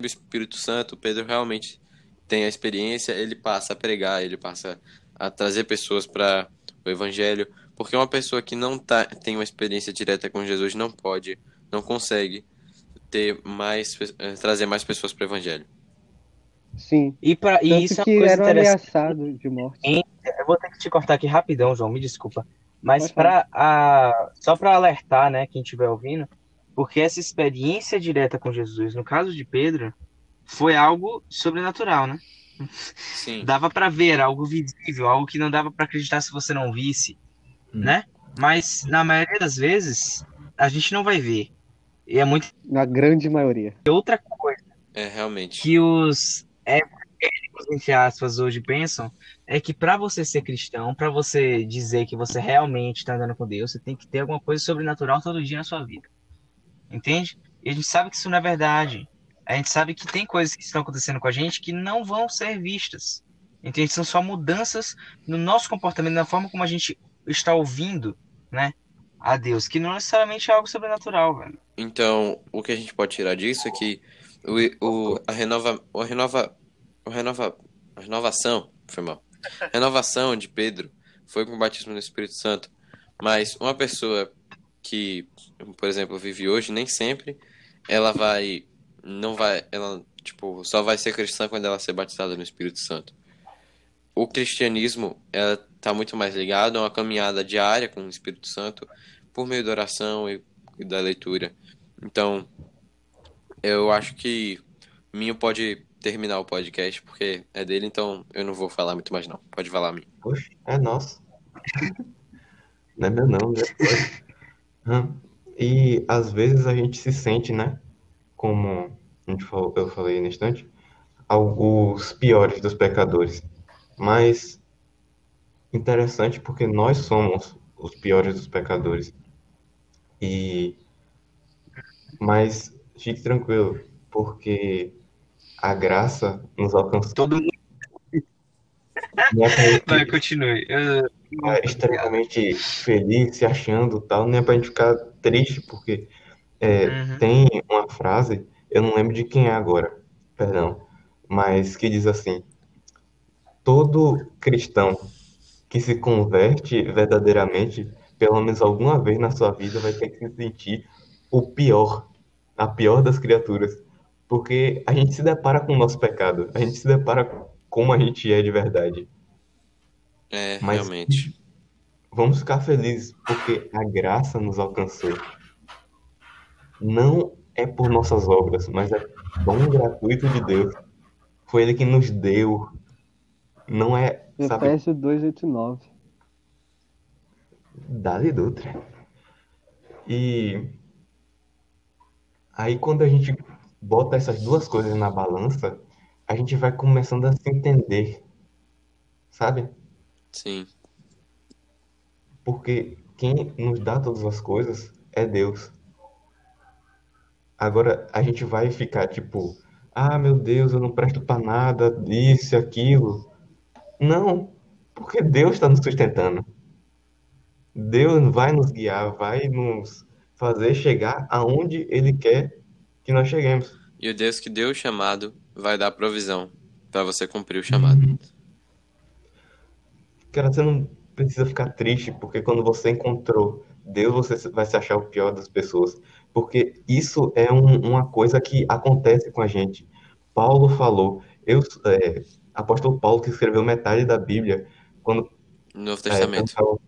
O Espírito Santo, Pedro realmente tem a experiência, ele passa a pregar, ele passa a trazer pessoas para o evangelho, porque uma pessoa que não tá, tem uma experiência direta com Jesus não pode, não consegue ter mais, eh, trazer mais pessoas para o evangelho. Sim. E, e Tanto isso é uma que coisa era interessante. ameaçado de morte. Eu vou ter que te cortar aqui rapidão, João, me desculpa. Mas para a só para alertar, né, quem estiver ouvindo, porque essa experiência direta com Jesus, no caso de Pedro, foi algo sobrenatural, né? Sim. Dava pra ver algo visível, algo que não dava pra acreditar se você não visse, Hum. né? Mas na maioria das vezes a gente não vai ver. E é muito Na grande maioria. outra coisa É, realmente. que os evangélicos, entre aspas, hoje pensam é que pra você ser cristão, pra você dizer que você realmente tá andando com Deus, você tem que ter alguma coisa sobrenatural todo dia na sua vida. Entende? E a gente sabe que isso não é verdade. A gente sabe que tem coisas que estão acontecendo com a gente que não vão ser vistas. Entende? São só mudanças no nosso comportamento, na forma como a gente está ouvindo, né? A Deus, que não necessariamente é algo sobrenatural, velho. Então, o que a gente pode tirar disso é que o, o, a renova, o renova, o renova, a renovação, foi mal. A (laughs) renovação de Pedro foi com o batismo no Espírito Santo. Mas uma pessoa que, por exemplo, vive hoje, nem sempre ela vai, não vai, ela, tipo, só vai ser cristã quando ela ser batizada no Espírito Santo. O cristianismo, ela tá muito mais ligado a uma caminhada diária com o Espírito Santo por meio da oração e, da leitura. Então, eu acho que Minho pode terminar o podcast, porque é dele, então eu não vou falar muito mais não. Pode falar, Minho. Poxa, é nosso. (laughs) Não é meu não, né? E às vezes a gente se sente, né? Como a gente falou, eu falei no instante, os piores dos pecadores. Mas interessante porque nós somos os piores dos pecadores. E mas fique tranquilo, porque a graça nos alcançou. Todo mundo é vai, continue. Eu- ficar extremamente feliz, se achando tal, não é pra gente ficar triste, porque é, Uhum. tem uma frase, eu não lembro de quem é agora, perdão, mas que diz assim: todo cristão que se converte verdadeiramente, pelo menos alguma vez na sua vida, vai ter que se sentir o pior, a pior das criaturas, porque a gente se depara com o nosso pecado, a gente se depara com como a gente é de verdade. É, Mas- realmente. Vamos ficar felizes porque a graça nos alcançou. Não é por nossas obras, mas é dom gratuito de Deus. Foi Ele que nos deu. Não é, sabe, Efésios 2,89. Dali Dutra. E aí quando a gente bota essas duas coisas na balança, a gente vai começando a se entender, sabe? Sim. Porque quem nos dá todas as coisas é Deus. Agora a gente vai ficar tipo, ah, meu Deus, eu não presto pra nada, isso aquilo. Não, porque Deus está nos sustentando. Deus vai nos guiar, vai nos fazer chegar aonde Ele quer que nós cheguemos. E o Deus que deu o chamado vai dar provisão pra você cumprir o chamado. Cara, você não precisa ficar triste, porque quando você encontrou Deus, você vai se achar o pior das pessoas. Porque isso é um- uma coisa que acontece com a gente. Paulo falou, eu, é, apóstolo Paulo, que escreveu metade da Bíblia, quando No Novo é, Testamento. quando falou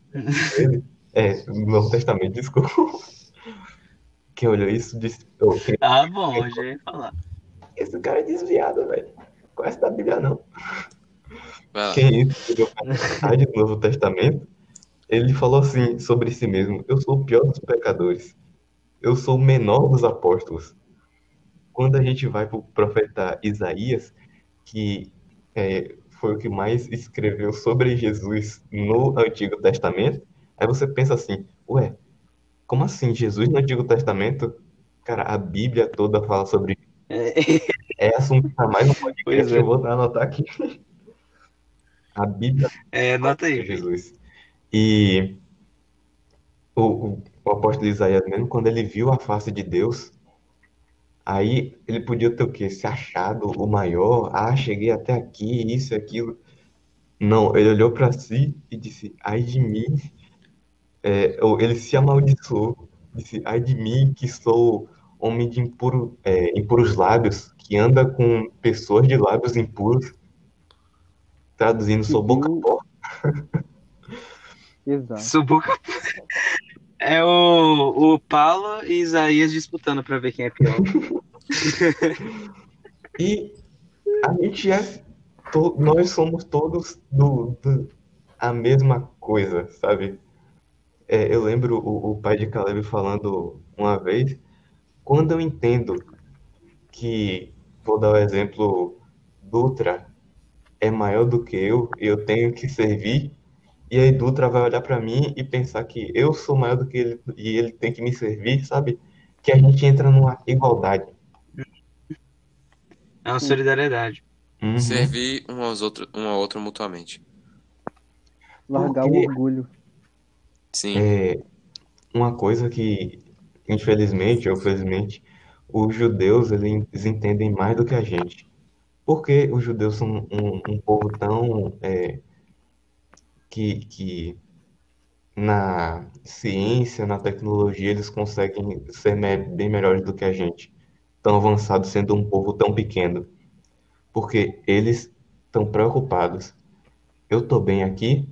ele, é, no Novo Testamento, desculpa. (laughs) Quem olhou isso disse, "Ô, quem- Ah, bom, eu já ia falar. esse cara é desviado, velho. Conhece da Bíblia, não. Quem escreveu metade do Novo Testamento, ele falou assim sobre si mesmo: Eu sou o pior dos pecadores. Eu sou o menor dos apóstolos. Quando a gente vai para o profeta Isaías, que é, foi o que mais escreveu sobre Jesus no Antigo Testamento, aí você pensa assim: Ué, como assim? Jesus no Antigo Testamento? Cara, a Bíblia toda fala sobre. É assunto para mais um podcast, Pois é. eu vou anotar aqui. A Bíblia É, nota aí. de Jesus. E o, o, o apóstolo Isaías mesmo, quando ele viu a face de Deus, aí ele podia ter o quê? Se achado o maior, ah, cheguei até aqui, isso e aquilo. Não, ele olhou para si e disse, ai de mim, É, ou ele se amaldiçoou, disse, ai de mim que sou homem de impuro, é, impuros lábios, que anda com pessoas de lábios impuros, traduzindo, sou boca porca. (laughs) Exato. Sou boca- É o, o Paulo e Isaías disputando pra ver quem é pior. (laughs) E a gente é to- nós somos todos do, do- a mesma coisa, sabe? É, eu lembro o, o pai de Caleb falando uma vez, quando eu entendo que, vou dar o exemplo, Dutra é maior do que eu, e eu tenho que servir, e aí Dutra vai olhar pra mim e pensar que eu sou maior do que ele e ele tem que me servir, sabe? Que a gente entra numa igualdade. É uma solidariedade. Uhum. Servir um aos outros, um ao outro mutuamente. Largar o Porque- orgulho. Sim. É uma coisa que, infelizmente ou felizmente, os judeus eles entendem mais do que a gente. Porque os judeus são um, um povo tão é, que, que na ciência, na tecnologia, eles conseguem ser bem melhores do que a gente, tão avançados sendo um povo tão pequeno. Porque eles estão preocupados. Eu tô bem aqui?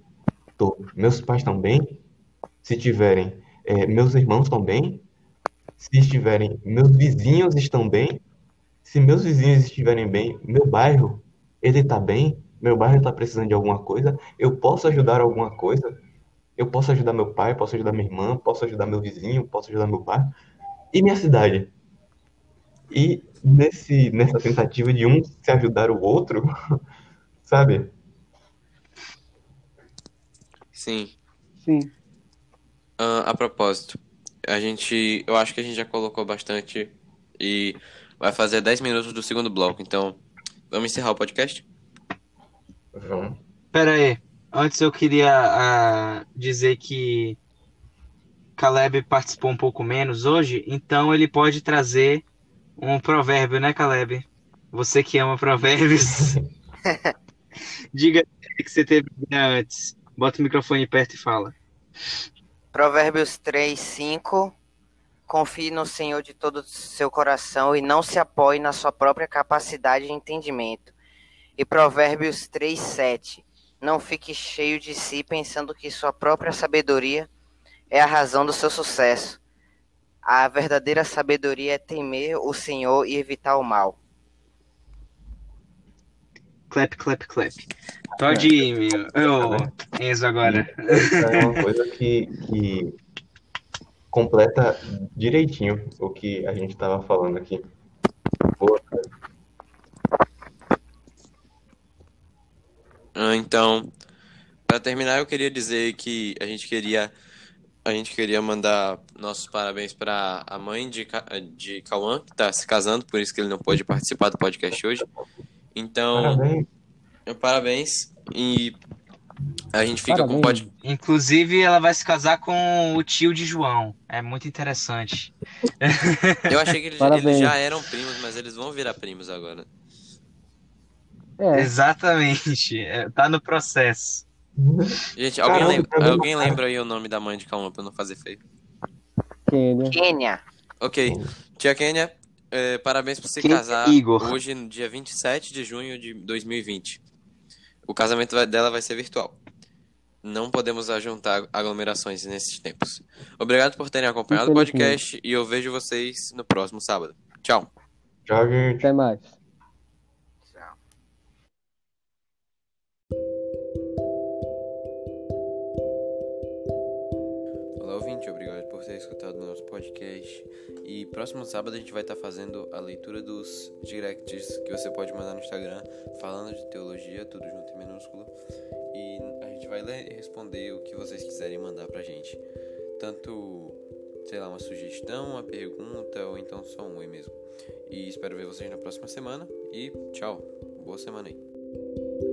Tô. Meus pais estão bem? Se tiverem, é, meus irmãos estão bem? Se estiverem, meus vizinhos estão bem? Se meus vizinhos estiverem bem, meu bairro, ele tá bem? Meu bairro está precisando de alguma coisa? Eu posso ajudar alguma coisa? Eu posso ajudar meu pai, posso ajudar minha irmã, posso ajudar meu vizinho, posso ajudar meu bairro? E minha cidade? E nesse, nessa tentativa de um se ajudar o outro, (laughs) sabe? Sim. Sim. Ah, a propósito, a gente. Eu acho que a gente já colocou bastante e vai fazer 10 minutos do segundo bloco, então vamos encerrar o podcast? Vamos. Pera aí. Antes eu queria ah, dizer que Caleb participou um pouco menos hoje, então ele pode trazer um provérbio, né, Caleb? Você que ama provérbios. (laughs) Diga que você teve antes. Bota o microfone perto e fala. Provérbios 3, 5. Confie no Senhor de todo o seu coração e não se apoie na sua própria capacidade de entendimento. E Provérbios 3, 7. Não fique cheio de si pensando que sua própria sabedoria é a razão do seu sucesso. A verdadeira sabedoria é temer o Senhor e evitar o mal. Clap, clap, clap. Pode ir, meu. Ô, Enzo, agora. É uma coisa que, que completa direitinho o que a gente estava falando aqui. Boa, cara. Ah, então, para terminar, eu queria dizer que a gente queria a gente queria mandar nossos parabéns para a mãe de, de Cauã, que está se casando, por isso que ele não pôde participar do podcast hoje. Então, Parabéns. parabéns. E a gente fica com Parabéns. pod... Inclusive, ela vai se casar com o tio de João. É muito interessante. (laughs) Eu achei que eles, eles já eram primos, mas eles vão virar primos agora. É, Exatamente. É, tá no processo. Gente, alguém, Caramba, lembra, caramba, alguém lembra aí o nome da mãe de Cauã pra eu não fazer feio? Quênia. Quênia. Ok. Tia Kênia, eh, parabéns por se casar Igor. hoje, no dia 27 de junho de 2020. O casamento dela vai ser virtual. Não podemos ajuntar aglomerações nesses tempos. Obrigado por terem acompanhado o podcast e eu vejo vocês no próximo sábado. Tchau. Tchau, gente. Até mais. Próximo sábado a gente vai estar fazendo a leitura dos directs que você pode mandar no Instagram, falando de teologia, tudo junto em minúsculo. E a gente vai ler e responder o que vocês quiserem mandar pra gente. Tanto, sei lá, uma sugestão, uma pergunta ou então só um oi mesmo. E espero ver vocês na próxima semana. E tchau. Boa semana aí.